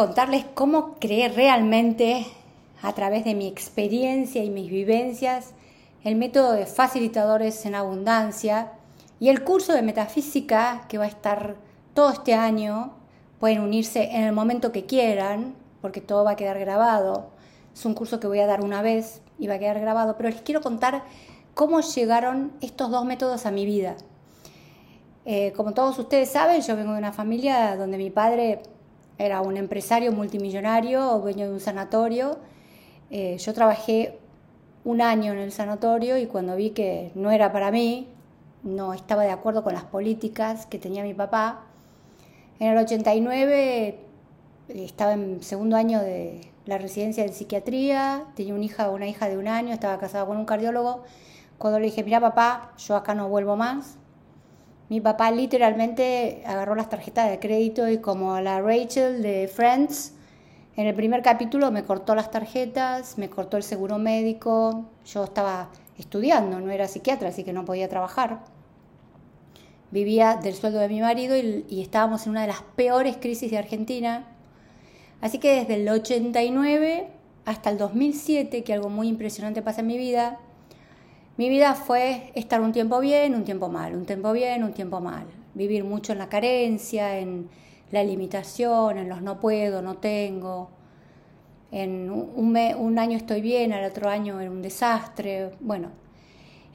contarles cómo creé realmente, a través de mi experiencia y mis vivencias, el método de facilitadores en abundancia y el curso de metafísica que va a estar todo este año. Pueden unirse en el momento que quieran, porque todo va a quedar grabado. Es un curso que voy a dar una vez y va a quedar grabado, pero les quiero contar cómo llegaron estos dos métodos a mi vida. Eh, como todos ustedes saben, yo vengo de una familia donde mi padre era un empresario multimillonario, dueño de un sanatorio. Eh, yo trabajé un año en el sanatorio y cuando vi que no era para mí, no estaba de acuerdo con las políticas que tenía mi papá, en el 89 estaba en segundo año de la residencia de psiquiatría, tenía una hija, una hija de un año, estaba casado con un cardiólogo. Cuando le dije, mira papá, yo acá no vuelvo más, mi papá literalmente agarró las tarjetas de crédito y como la Rachel de Friends, en el primer capítulo me cortó las tarjetas, me cortó el seguro médico, yo estaba estudiando, no era psiquiatra, así que no podía trabajar. Vivía del sueldo de mi marido y, y estábamos en una de las peores crisis de Argentina. Así que desde el 89 hasta el 2007, que algo muy impresionante pasa en mi vida, mi vida fue estar un tiempo bien, un tiempo mal, un tiempo bien, un tiempo mal. Vivir mucho en la carencia, en la limitación, en los no puedo, no tengo. En un, año estoy bien, al otro año era un desastre. Bueno,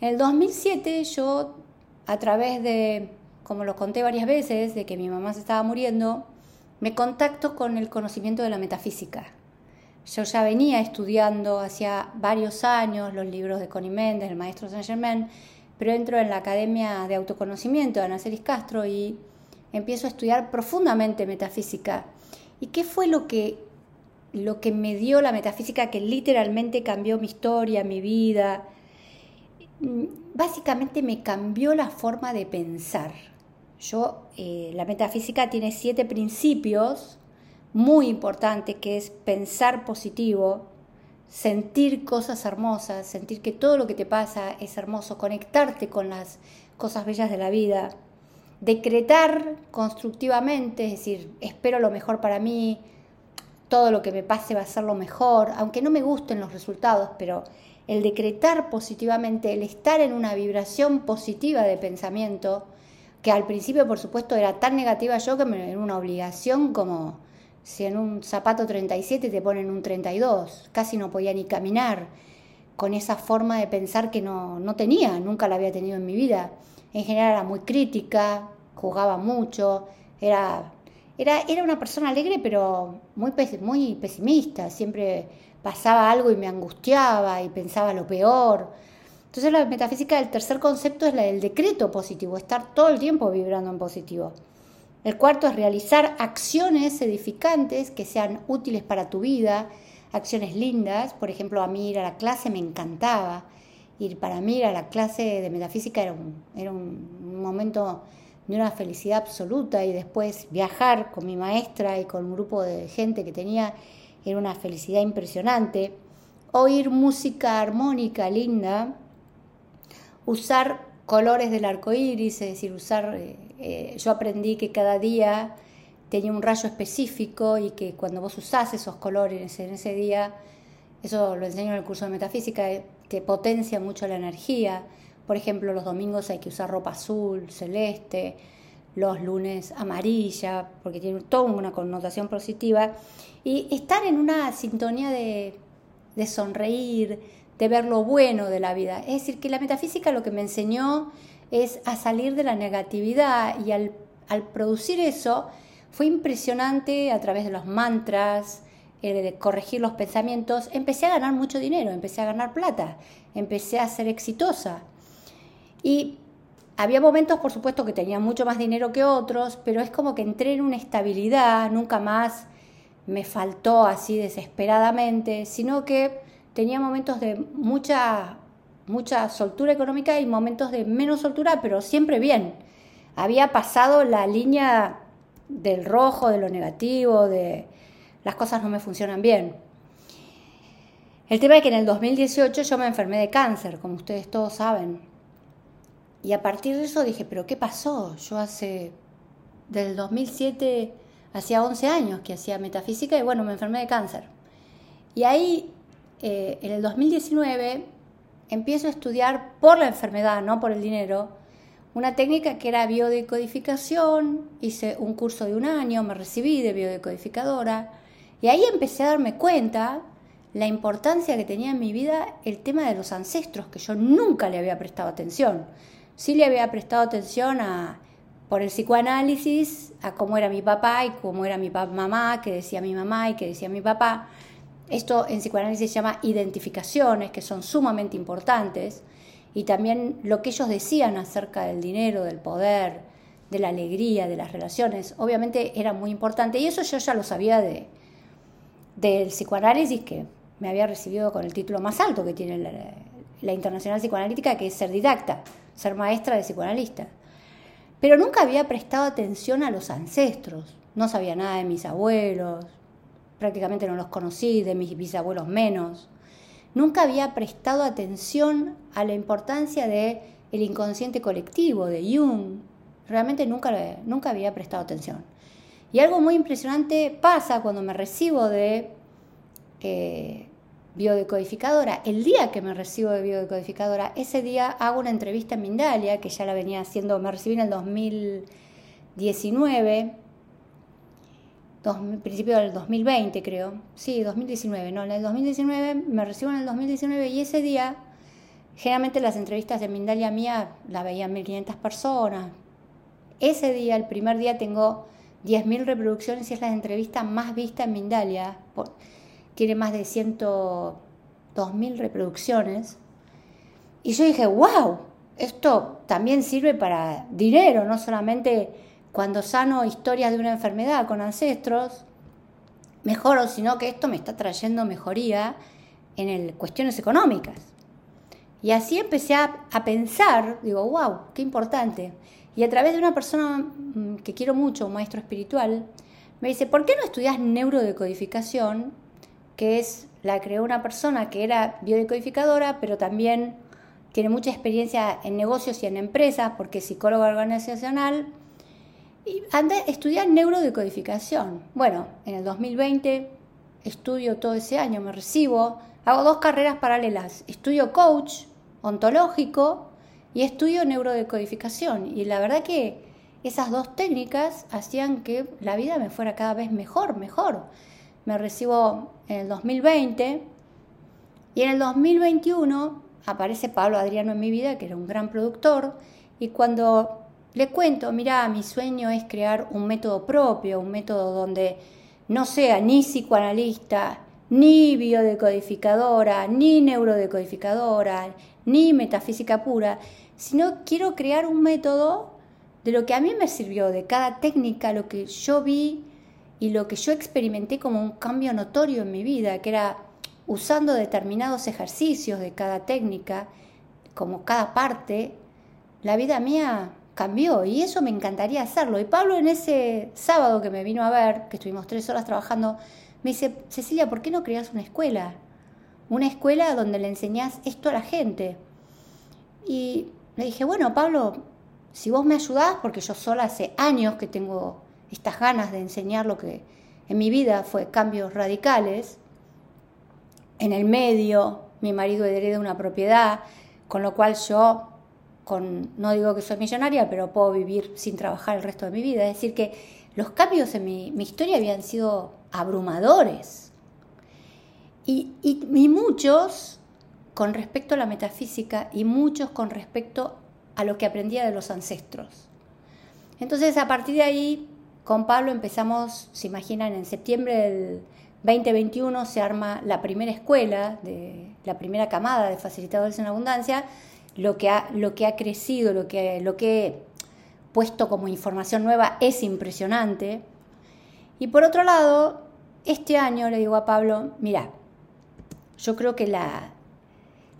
en el 2007 yo, a través de, como lo conté varias veces, de que mi mamá se estaba muriendo, me contacto con el conocimiento de la metafísica. Yo ya venía estudiando hacía varios años los libros de Connie Méndez, el maestro Saint Germain, pero entro en la Academia de Autoconocimiento de Ana Celis Castro y empiezo a estudiar profundamente metafísica. ¿Y qué fue lo que, lo que me dio la metafísica que literalmente cambió mi historia, mi vida? Básicamente me cambió la forma de pensar. Yo, eh, la metafísica tiene siete principios muy importante que es pensar positivo, sentir cosas hermosas, sentir que todo lo que te pasa es hermoso, conectarte con las cosas bellas de la vida, decretar constructivamente, es decir, espero lo mejor para mí, todo lo que me pase va a ser lo mejor, aunque no me gusten los resultados, pero el decretar positivamente, el estar en una vibración positiva de pensamiento, que al principio por supuesto era tan negativa yo que me era una obligación como si en un zapato 37 te ponen un 32, casi no podía ni caminar con esa forma de pensar que no, no tenía, nunca la había tenido en mi vida. En general era muy crítica, jugaba mucho, era, era, era una persona alegre pero muy, muy pesimista, siempre pasaba algo y me angustiaba y pensaba lo peor. Entonces la metafísica del tercer concepto es la del decreto positivo, estar todo el tiempo vibrando en positivo. El cuarto es realizar acciones edificantes que sean útiles para tu vida, acciones lindas. Por ejemplo, a mí ir a la clase me encantaba. Ir para mí a la clase de metafísica era un, era un momento de una felicidad absoluta y después viajar con mi maestra y con un grupo de gente que tenía era una felicidad impresionante. Oír música armónica linda, usar colores del arco iris, es decir, usar eh, eh, yo aprendí que cada día tenía un rayo específico y que cuando vos usás esos colores en ese día, eso lo enseño en el curso de metafísica, eh, te potencia mucho la energía. Por ejemplo, los domingos hay que usar ropa azul, celeste, los lunes amarilla, porque tiene toda una connotación positiva. Y estar en una sintonía de, de sonreír, de ver lo bueno de la vida. Es decir, que la metafísica lo que me enseñó es a salir de la negatividad y al, producir eso fue impresionante a través de los mantras, de corregir los pensamientos, empecé a ganar mucho dinero, empecé a ganar plata, empecé a ser exitosa. Y había momentos, por supuesto, que tenía mucho más dinero que otros, pero es como que entré en una estabilidad, nunca más me faltó así desesperadamente, sino que tenía momentos de mucha mucha soltura económica y momentos de menos soltura, pero siempre bien. Había pasado la línea del rojo, de lo negativo, de las cosas no me funcionan bien. El tema es que en el 2018 yo me enfermé de cáncer, como ustedes todos saben. Y a partir de eso dije, pero ¿qué pasó? Yo hace, del 2007 hacía 11 años que hacía metafísica y bueno, me enfermé de cáncer. Y ahí, eh, en el 2019, empiezo a estudiar por la enfermedad, no por el dinero, una técnica que era biodecodificación, hice un curso de un año, me recibí de biodecodificadora y ahí empecé a darme cuenta la importancia que tenía en mi vida el tema de los ancestros, que yo nunca le había prestado atención. Sí le había prestado atención a, por el psicoanálisis, a cómo era mi papá y cómo era mi mamá, qué decía mi mamá y qué decía mi papá. Esto en psicoanálisis se llama identificaciones, que son sumamente importantes, y también lo que ellos decían acerca del dinero, del poder, de la alegría, de las relaciones, obviamente era muy importante, y eso yo ya lo sabía de, del psicoanálisis, que me había recibido con el título más alto que tiene la, la Internacional Psicoanalítica, que es ser didacta, ser maestra de psicoanalista. Pero nunca había prestado atención a los ancestros, no sabía nada de mis abuelos, prácticamente no los conocí, de mis bisabuelos menos. Nunca había prestado atención a la importancia de el inconsciente colectivo de Jung. Realmente nunca, nunca había prestado atención. Y algo muy impresionante pasa cuando me recibo de eh, biodecodificadora. El día que me recibo de biodecodificadora, ese día hago una entrevista en Mindalia, que ya la venía haciendo, me recibí en el 2019 principio del 2020 creo, sí, 2019, no, en el 2019 me recibo en el 2019 y ese día, generalmente las entrevistas de Mindalia mía la veían 1500 personas. Ese día, el primer día, tengo 10.000 reproducciones y es la entrevista más vista en Mindalia. tiene más de 102.000 reproducciones. Y yo dije, wow, esto también sirve para dinero, no solamente cuando sano historias de una enfermedad con ancestros, mejoro, sino que esto me está trayendo mejoría en el, cuestiones económicas. Y así empecé a, a, pensar, digo, wow, qué importante. Y a través de una persona mm, que quiero mucho, un maestro espiritual, me dice, ¿por qué no estudias neurodecodificación? Que es, la creó una persona que era biodecodificadora, pero también tiene mucha experiencia en negocios y en empresas, porque es psicóloga organizacional y andé, estudiar neurodecodificación. Bueno, en el 2020 estudio todo ese año, me recibo, hago dos carreras paralelas. Estudio coach ontológico y estudio neurodecodificación. Y la verdad que esas dos técnicas hacían que la vida me fuera cada vez mejor, mejor. Me recibo en el 2020 y en el 2021 aparece Pablo Adriano en mi vida, que era un gran productor, y cuando le cuento, mira, mi sueño es crear un método propio, un método donde no sea ni psicoanalista, ni biodecodificadora, ni neurodecodificadora, ni metafísica pura, sino quiero crear un método de lo que a mí me sirvió, de cada técnica, lo que yo vi y lo que yo experimenté como un cambio notorio en mi vida, que era usando determinados ejercicios de cada técnica, como cada parte, la vida mía cambió y eso me encantaría hacerlo. Y Pablo en ese sábado que me vino a ver, que estuvimos tres horas trabajando, me dice, Cecilia, ¿por qué no creas una escuela? Una escuela donde le enseñás esto a la gente. Y le dije, bueno, Pablo, si vos me ayudás, porque yo sola hace años que tengo estas ganas de enseñar lo que en mi vida fue cambios radicales, en el medio, mi marido hereda una propiedad, con lo cual yo no digo que soy millonaria, pero puedo vivir sin trabajar el resto de mi vida. Es decir, que los cambios en mi, historia habían sido abrumadores. Y, muchos con respecto a la metafísica y muchos con respecto a lo que aprendía de los ancestros. Entonces, a partir de ahí, con Pablo empezamos, se imaginan, en septiembre del 2021 se arma la primera escuela, la primera camada de facilitadores en abundancia, lo que ha, lo que ha crecido, lo que, lo que he puesto como información nueva es impresionante. Y por otro lado, este año le digo a Pablo, mira, yo creo que la,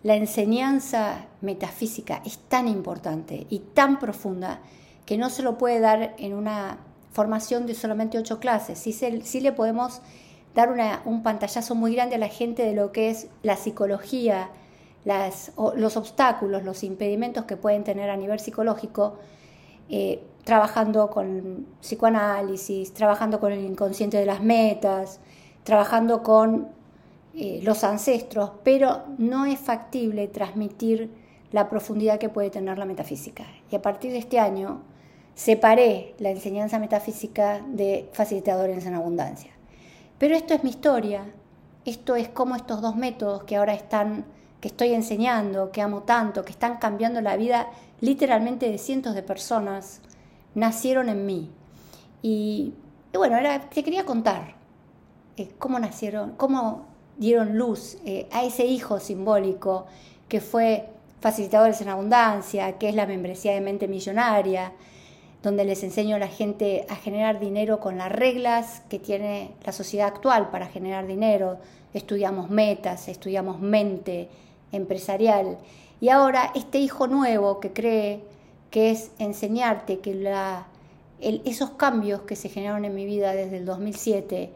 la enseñanza metafísica es tan importante y tan profunda que no se lo puede dar en una formación de solamente ocho clases. Sí, sí le podemos dar un pantallazo muy grande a la gente de lo que es la psicología, los obstáculos, los impedimentos que pueden tener a nivel psicológico, eh, trabajando con psicoanálisis, trabajando con el inconsciente de las metas, trabajando con eh, los ancestros, pero no es factible transmitir la profundidad que puede tener la metafísica. Y a partir de este año separé la enseñanza metafísica de facilitadores en abundancia. Pero esto es mi historia, esto es como estos dos métodos que ahora están, que estoy enseñando, que amo tanto, que están cambiando la vida literalmente de cientos de personas, nacieron en mí. Y, bueno, te quería contar eh, cómo nacieron, cómo dieron luz eh, a ese hijo simbólico que fue Facilitadores en Abundancia, que es la membresía de Mente Millonaria, donde les enseño a la gente a generar dinero con las reglas que tiene la sociedad actual para generar dinero. Estudiamos metas, estudiamos mente empresarial. Y ahora este hijo nuevo que cree que es enseñarte que la, esos cambios que se generaron en mi vida desde el 2007,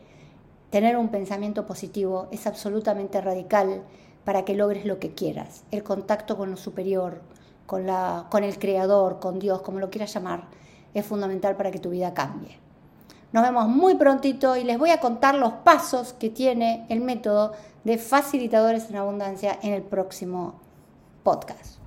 tener un pensamiento positivo es absolutamente radical para que logres lo que quieras. El contacto con lo superior, con, la, con el creador, con Dios, como lo quieras llamar, es fundamental para que tu vida cambie. Nos vemos muy prontito y les voy a contar los pasos que tiene el método de facilitadores en abundancia en el próximo podcast.